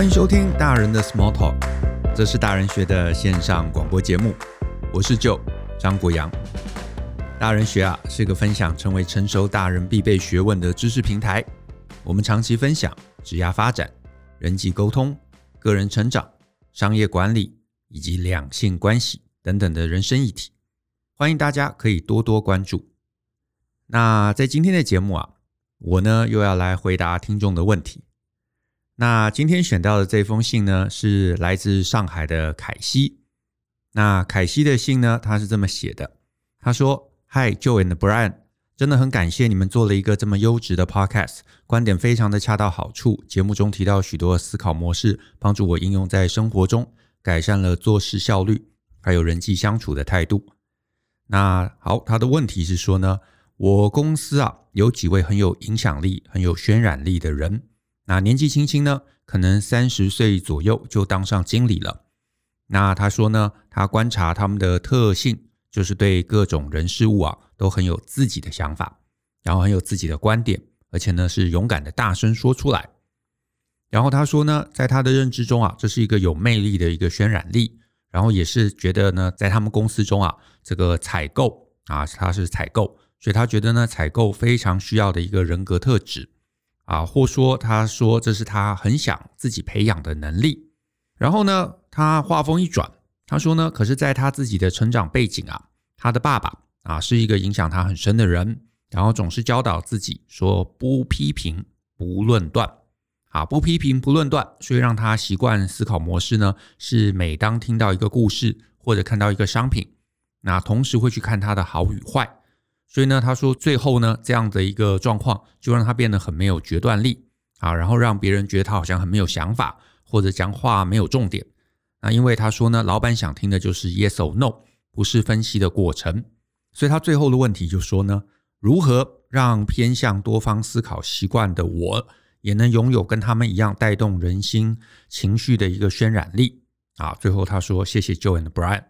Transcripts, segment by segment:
欢迎收听大人的 Small Talk，这是大人学的线上广播节目。我是 Joe 张国阳。大人学啊是个分享成为成熟大人必备学问的知识平台。我们长期分享职业发展、人际沟通、个人成长、商业管理以及两性关系等等的人生议题。欢迎大家可以多多关注。那在今天的节目啊，我呢又要来回答听众的问题。那今天选到的这封信呢，是来自上海的凯西。那凯西的信呢，他是这么写的：他说，Hi Joe and Brian，真的很感谢你们做了一个这么优质的 Podcast，观点非常的恰到好处。节目中提到许多思考模式，帮助我应用在生活中，改善了做事效率，还有人际相处的态度。那好，他的问题是说呢，我公司啊有几位很有影响力、很有渲染力的人。那年纪轻轻呢，可能三十岁左右就当上经理了。那他说呢，他观察他们的特性，就是对各种人事物啊都很有自己的想法，然后很有自己的观点，而且呢是勇敢的大声说出来。然后他说呢，在他的认知中啊，这是一个有魅力的一个渲染力，然后也是觉得呢，在他们公司中啊，这个采购啊，他是采购，所以他觉得呢，采购非常需要的一个人格特质。啊，或说他说这是他很想自己培养的能力。然后呢，他话锋一转，他说呢，可是在他自己的成长背景啊，他的爸爸啊是一个影响他很深的人，然后总是教导自己说不批评、不论断。啊，不批评、不论断，所以让他习惯思考模式呢，是每当听到一个故事或者看到一个商品，那同时会去看它的好与坏。所以呢，他说最后呢，这样的一个状况就让他变得很没有决断力啊，然后让别人觉得他好像很没有想法，或者讲话没有重点。那因为他说呢，老板想听的就是 yes or no，不是分析的过程。所以他最后的问题就说呢，如何让偏向多方思考习惯的我，也能拥有跟他们一样带动人心情绪的一个渲染力啊？最后他说，谢谢 Joe and Brian。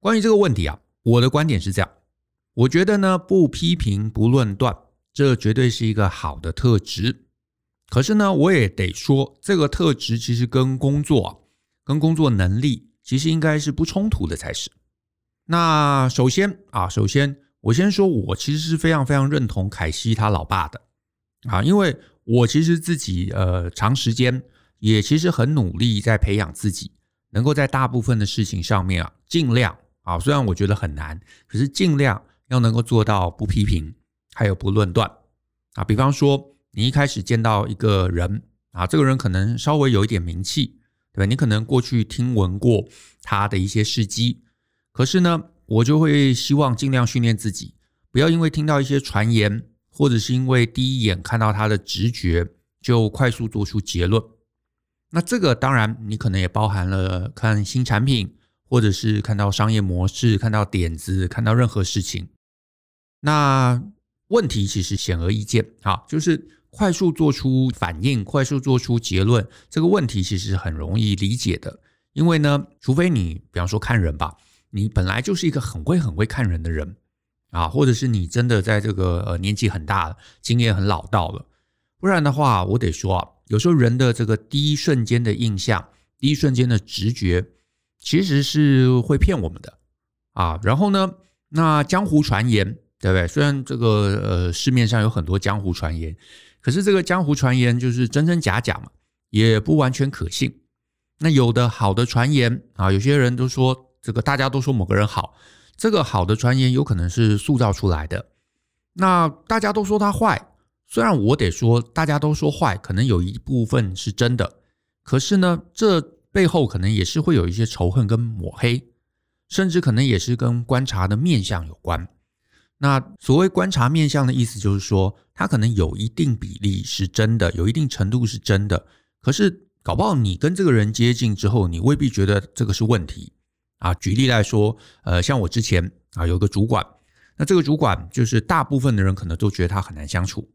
关于这个问题啊，我的观点是这样。我觉得呢，不批评不论断，这绝对是一个好的特质。可是呢，我也得说，这个特质其实跟工作，跟工作能力其实应该是不冲突的才是。那首先啊，首先我先说，我其实是非常非常认同凯西他老爸的啊，因为我其实自己呃长时间也其实很努力在培养自己，能够在大部分的事情上面啊，尽量啊，虽然我觉得很难，可是尽量。要能够做到不批评，还有不论断啊。比方说，你一开始见到一个人啊，这个人可能稍微有一点名气，对吧？你可能过去听闻过他的一些事迹，可是呢，我就会希望尽量训练自己，不要因为听到一些传言，或者是因为第一眼看到他的直觉，就快速做出结论。那这个当然，你可能也包含了看新产品，或者是看到商业模式，看到点子，看到任何事情。那问题其实显而易见啊，就是快速做出反应，快速做出结论，这个问题其实很容易理解的。因为呢，除非你比方说看人吧，你本来就是一个很会很会看人的人啊，或者是你真的在这个呃年纪很大了，经验很老道了，不然的话，我得说啊，有时候人的这个第一瞬间的印象，第一瞬间的直觉，其实是会骗我们的啊。然后呢，那江湖传言。对不对？虽然这个呃市面上有很多江湖传言，可是这个江湖传言就是真真假假嘛，也不完全可信。那有的好的传言啊，有些人都说这个大家都说某个人好，这个好的传言有可能是塑造出来的。那大家都说他坏，虽然我得说大家都说坏，可能有一部分是真的，可是呢，这背后可能也是会有一些仇恨跟抹黑，甚至可能也是跟观察的面相有关。那所谓观察面相的意思，就是说，他可能有一定比例是真的，有一定程度是真的。可是搞不好你跟这个人接近之后，你未必觉得这个是问题啊。举例来说，呃，像我之前啊有个主管，那这个主管就是大部分的人可能都觉得他很难相处。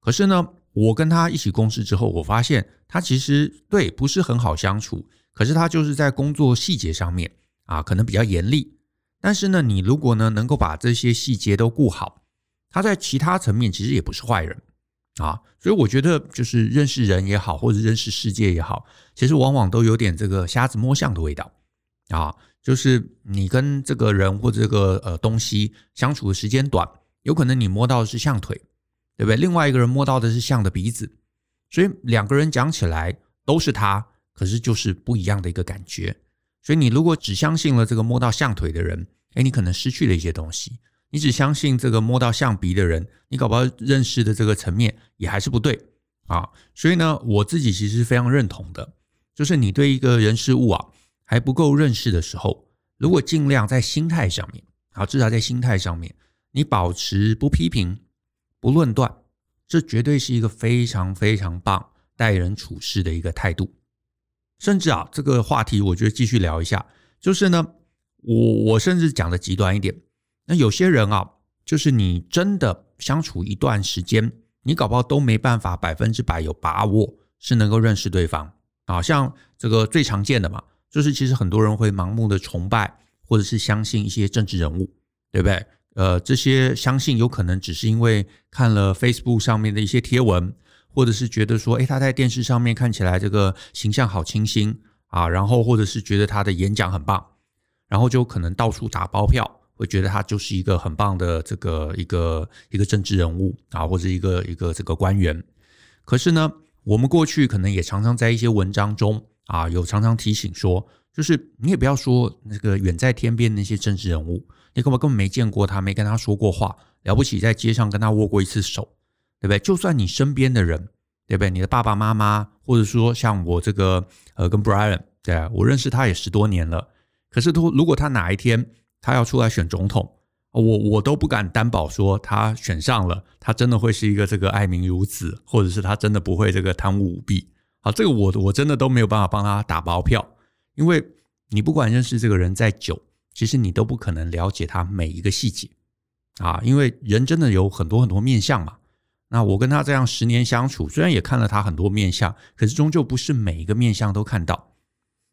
可是呢，我跟他一起共事之后，我发现他其实对不是很好相处。可是他就是在工作细节上面啊，可能比较严厉。但是呢，你如果呢能够把这些细节都顾好，他在其他层面其实也不是坏人啊。所以我觉得，就是认识人也好，或者认识世界也好，其实往往都有点这个瞎子摸象的味道啊。就是你跟这个人或这个呃东西相处的时间短，有可能你摸到的是象腿，对不对？另外一个人摸到的是象的鼻子，所以两个人讲起来都是他，可是就是不一样的一个感觉。所以你如果只相信了这个摸到象腿的人，哎，你可能失去了一些东西；你只相信这个摸到象鼻的人，你搞不好认识的这个层面也还是不对啊。所以呢，我自己其实是非常认同的，就是你对一个人事物啊。还不够认识的时候，如果尽量在心态上面，啊，至少在心态上面，你保持不批评、不论断，这绝对是一个非常非常棒待人处事的一个态度。甚至啊，这个话题我觉得继续聊一下，就是呢，我我甚至讲的极端一点，那有些人啊，就是你真的相处一段时间，你搞不好都没办法百分之百有把握是能够认识对方啊，像这个最常见的嘛。就是其实很多人会盲目的崇拜，或者是相信一些政治人物，对不对？呃，这些相信有可能只是因为看了 Facebook 上面的一些贴文，或者是觉得说，诶，他在电视上面看起来这个形象好清新啊，然后或者是觉得他的演讲很棒，然后就可能到处打包票，会觉得他就是一个很棒的这个一个一个政治人物啊，或者一个一个这个官员。可是呢，我们过去可能也常常在一些文章中。啊，有常常提醒说，就是你也不要说那个远在天边那些政治人物，你根本根本没见过他，没跟他说过话，了不起在街上跟他握过一次手，对不对？就算你身边的人，对不对？你的爸爸妈妈，或者说像我这个呃，跟 Brian，对啊，我认识他也十多年了，可是他如果他哪一天他要出来选总统，我我都不敢担保说他选上了，他真的会是一个这个爱民如子，或者是他真的不会这个贪污舞弊。好，这个我我真的都没有办法帮他打包票，因为你不管认识这个人再久，其实你都不可能了解他每一个细节啊，因为人真的有很多很多面相嘛。那我跟他这样十年相处，虽然也看了他很多面相，可是终究不是每一个面相都看到。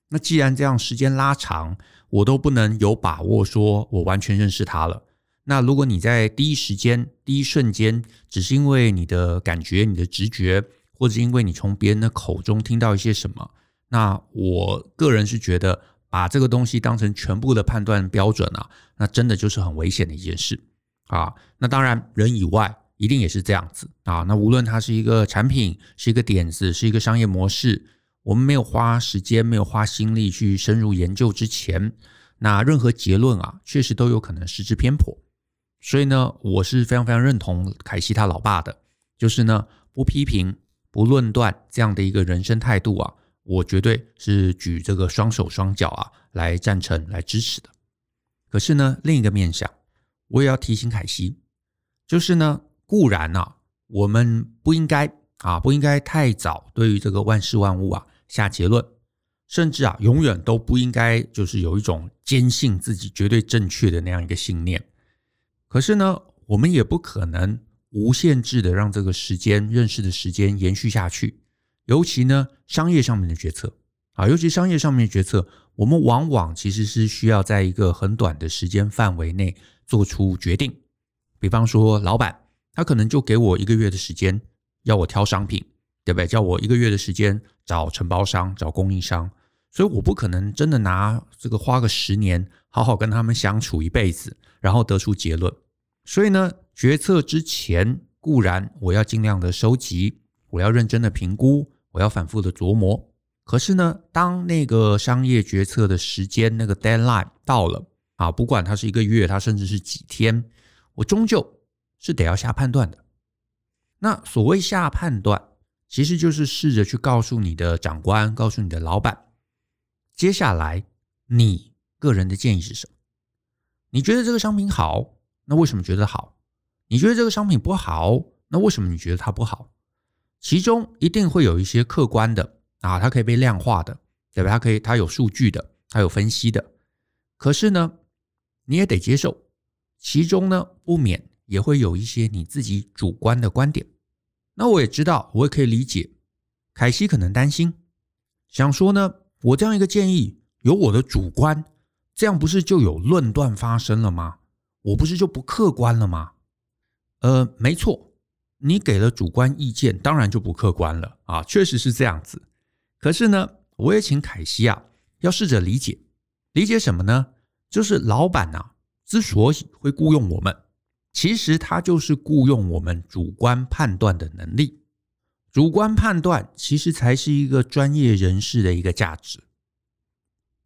那既然这样时间拉长，我都不能有把握说我完全认识他了。那如果你在第一时间、第一瞬间，只是因为你的感觉、你的直觉。或者因为你从别人的口中听到一些什么，那我个人是觉得把这个东西当成全部的判断标准啊，那真的就是很危险的一件事啊。那当然，人以外一定也是这样子啊。那无论它是一个产品，是一个点子，是一个商业模式，我们没有花时间、没有花心力去深入研究之前，那任何结论啊，确实都有可能失之偏颇。所以呢，我是非常非常认同凯西他老爸的，就是呢，不批评。不论断这样的一个人生态度啊，我绝对是举这个双手双脚啊来赞成、来支持的。可是呢，另一个面向，我也要提醒凯西，就是呢，固然啊，我们不应该啊，不应该太早对于这个万事万物啊下结论，甚至啊，永远都不应该就是有一种坚信自己绝对正确的那样一个信念。可是呢，我们也不可能。无限制的让这个时间认识的时间延续下去，尤其呢，商业上面的决策啊，尤其商业上面的决策，我们往往其实是需要在一个很短的时间范围内做出决定。比方说，老板他可能就给我一个月的时间，要我挑商品，对不对？叫我一个月的时间找承包商、找供应商，所以我不可能真的拿这个花个十年，好好跟他们相处一辈子，然后得出结论。所以呢，决策之前固然我要尽量的收集，我要认真的评估，我要反复的琢磨。可是呢，当那个商业决策的时间那个 deadline 到了啊，不管它是一个月，它甚至是几天，我终究是得要下判断的。那所谓下判断，其实就是试着去告诉你的长官，告诉你的老板，接下来你个人的建议是什么？你觉得这个商品好？那为什么觉得好？你觉得这个商品不好？那为什么你觉得它不好？其中一定会有一些客观的啊，它可以被量化的，对吧？它可以，它有数据的，它有分析的。可是呢，你也得接受，其中呢，不免也会有一些你自己主观的观点。那我也知道，我也可以理解，凯西可能担心，想说呢，我这样一个建议有我的主观，这样不是就有论断发生了吗？我不是就不客观了吗？呃，没错，你给了主观意见，当然就不客观了啊，确实是这样子。可是呢，我也请凯西啊，要试着理解，理解什么呢？就是老板啊，之所以会雇佣我们，其实他就是雇佣我们主观判断的能力。主观判断其实才是一个专业人士的一个价值。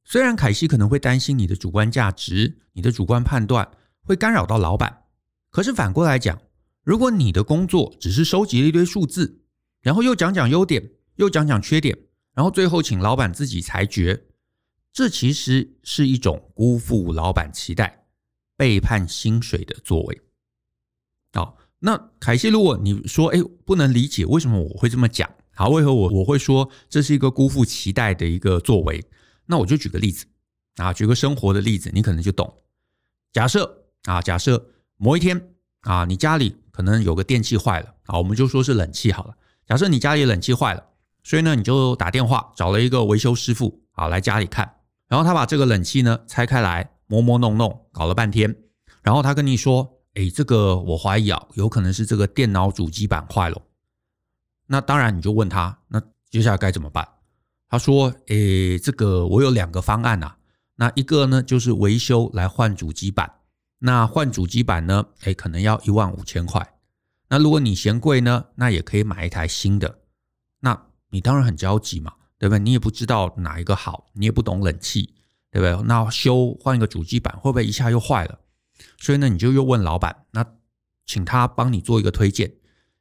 虽然凯西可能会担心你的主观价值、你的主观判断会干扰到老板，可是反过来讲，如果你的工作只是收集了一堆数字，然后又讲讲优点，又讲讲缺点，然后最后请老板自己裁决，这其实是一种辜负老板期待、背叛薪水的作为。好。那凯西，如果你说，哎，不能理解为什么我会这么讲，好，为何我我会说这是一个辜负期待的一个作为？那我就举个例子啊，举个生活的例子，你可能就懂。假设啊，假设某一天啊，你家里可能有个电器坏了，啊，我们就说是冷气好了。假设你家里冷气坏了，所以呢，你就打电话找了一个维修师傅，啊，来家里看，然后他把这个冷气呢拆开来，磨磨弄弄，搞了半天，然后他跟你说。哎，这个我怀疑啊，有可能是这个电脑主机板坏了。那当然，你就问他，那接下来该怎么办？他说：“哎，这个我有两个方案呐。那一个呢，就是维修来换主机板。那换主机板呢，哎，可能要一万五千块。那如果你嫌贵呢，那也可以买一台新的。那你当然很焦急嘛，对不对？你也不知道哪一个好，你也不懂冷气，对不对？那修换一个主机板会不会一下又坏了？”所以呢，你就又问老板，那请他帮你做一个推荐。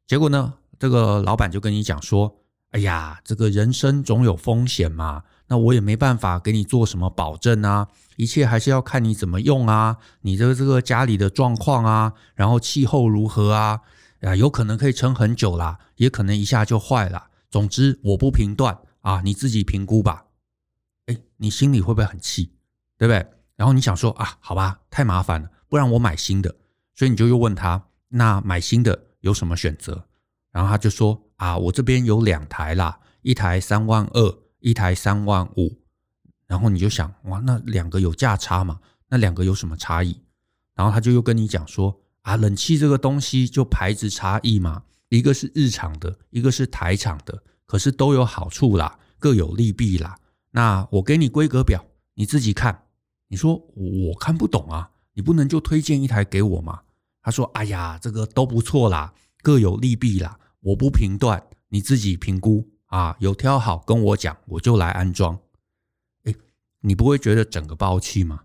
结果呢，这个老板就跟你讲说：“哎呀，这个人生总有风险嘛，那我也没办法给你做什么保证啊，一切还是要看你怎么用啊，你的这个家里的状况啊，然后气候如何啊，啊，有可能可以撑很久啦，也可能一下就坏了。总之，我不评断啊，你自己评估吧。”哎，你心里会不会很气？对不对？然后你想说啊，好吧，太麻烦了。不然我买新的，所以你就又问他，那买新的有什么选择？然后他就说啊，我这边有两台啦，一台三万二，一台三万五。然后你就想哇，那两个有价差嘛？那两个有什么差异？然后他就又跟你讲说啊，冷气这个东西就牌子差异嘛，一个是日厂的，一个是台厂的，可是都有好处啦，各有利弊啦。那我给你规格表，你自己看。你说我看不懂啊。你不能就推荐一台给我吗？他说：“哎呀，这个都不错啦，各有利弊啦，我不评断，你自己评估啊。有挑好跟我讲，我就来安装。”诶，你不会觉得整个爆气吗？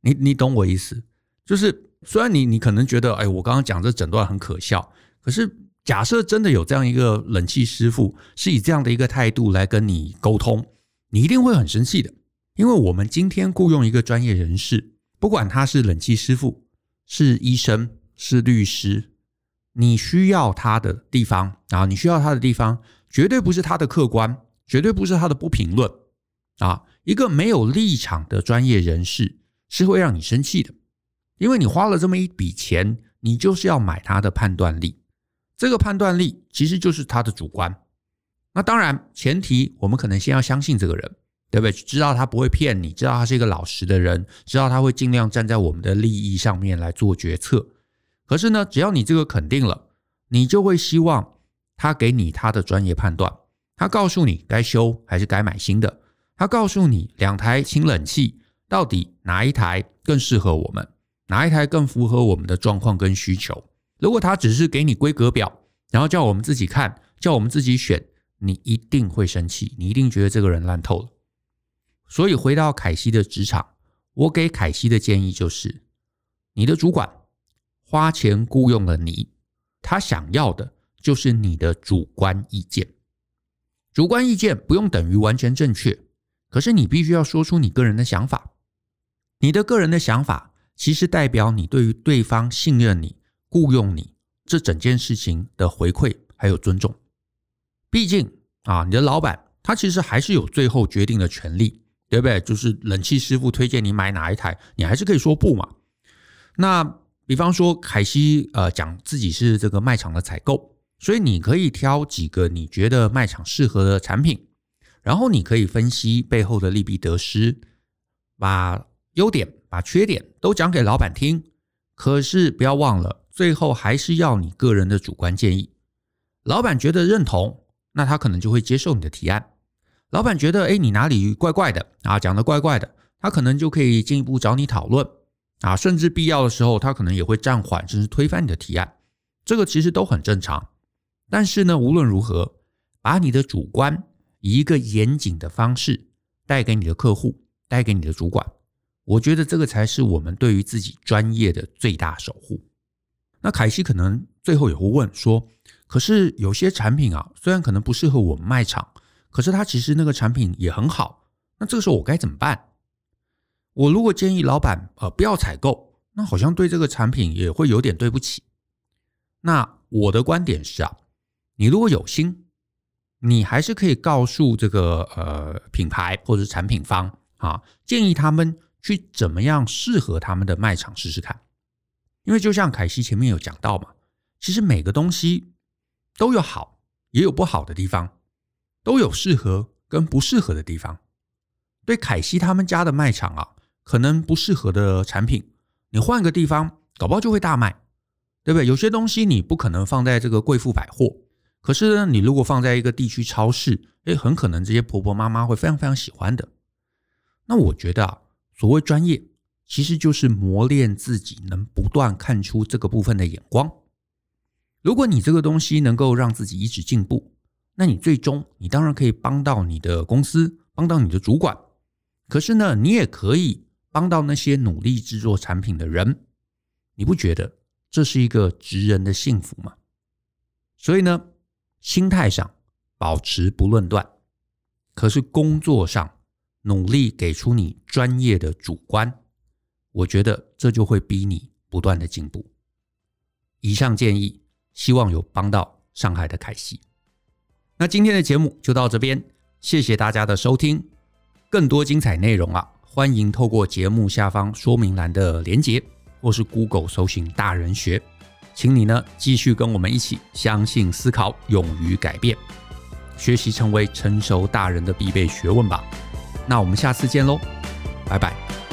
你你懂我意思？就是虽然你你可能觉得，哎，我刚刚讲这整段很可笑，可是假设真的有这样一个冷气师傅是以这样的一个态度来跟你沟通，你一定会很生气的，因为我们今天雇佣一个专业人士。不管他是冷气师傅、是医生、是律师，你需要他的地方啊，你需要他的地方，绝对不是他的客观，绝对不是他的不评论啊。一个没有立场的专业人士是会让你生气的，因为你花了这么一笔钱，你就是要买他的判断力。这个判断力其实就是他的主观。那当然，前提我们可能先要相信这个人。对不对？知道他不会骗你，知道他是一个老实的人，知道他会尽量站在我们的利益上面来做决策。可是呢，只要你这个肯定了，你就会希望他给你他的专业判断，他告诉你该修还是该买新的，他告诉你两台氢冷气到底哪一台更适合我们，哪一台更符合我们的状况跟需求。如果他只是给你规格表，然后叫我们自己看，叫我们自己选，你一定会生气，你一定觉得这个人烂透了。所以回到凯西的职场，我给凯西的建议就是：你的主管花钱雇佣了你，他想要的就是你的主观意见。主观意见不用等于完全正确，可是你必须要说出你个人的想法。你的个人的想法其实代表你对于对方信任你、雇佣你这整件事情的回馈还有尊重。毕竟啊，你的老板他其实还是有最后决定的权利。对不对？就是冷气师傅推荐你买哪一台，你还是可以说不嘛。那比方说凯西呃讲自己是这个卖场的采购，所以你可以挑几个你觉得卖场适合的产品，然后你可以分析背后的利弊得失，把优点、把缺点都讲给老板听。可是不要忘了，最后还是要你个人的主观建议。老板觉得认同，那他可能就会接受你的提案。老板觉得，哎，你哪里怪怪的啊，讲的怪怪的，他可能就可以进一步找你讨论啊，甚至必要的时候，他可能也会暂缓，甚至推翻你的提案。这个其实都很正常。但是呢，无论如何，把你的主观以一个严谨的方式带给你的客户，带给你的主管。我觉得这个才是我们对于自己专业的最大守护。那凯西可能最后也会问说：“可是有些产品啊，虽然可能不适合我们卖场，可是他其实那个产品也很好。那这个时候我该怎么办？我如果建议老板呃不要采购，那好像对这个产品也会有点对不起。那我的观点是啊，你如果有心，你还是可以告诉这个呃品牌或者是产品方啊，建议他们。”去怎么样适合他们的卖场试试看？因为就像凯西前面有讲到嘛，其实每个东西都有好，也有不好的地方，都有适合跟不适合的地方。对凯西他们家的卖场啊，可能不适合的产品，你换个地方，搞不好就会大卖，对不对？有些东西你不可能放在这个贵妇百货，可是呢，你如果放在一个地区超市，诶，很可能这些婆婆妈妈会非常非常喜欢的。那我觉得啊。所谓专业，其实就是磨练自己，能不断看出这个部分的眼光。如果你这个东西能够让自己一直进步，那你最终你当然可以帮到你的公司，帮到你的主管。可是呢，你也可以帮到那些努力制作产品的人。你不觉得这是一个职人的幸福吗？所以呢，心态上保持不论断，可是工作上。努力给出你专业的主观，我觉得这就会逼你不断的进步。以上建议，希望有帮到上海的凯西。那今天的节目就到这边，谢谢大家的收听。更多精彩内容啊，欢迎透过节目下方说明栏的连结，或是 Google 搜寻大人学。请你呢继续跟我们一起相信、思考、勇于改变，学习成为成熟大人的必备学问吧。那我们下次见喽，拜拜。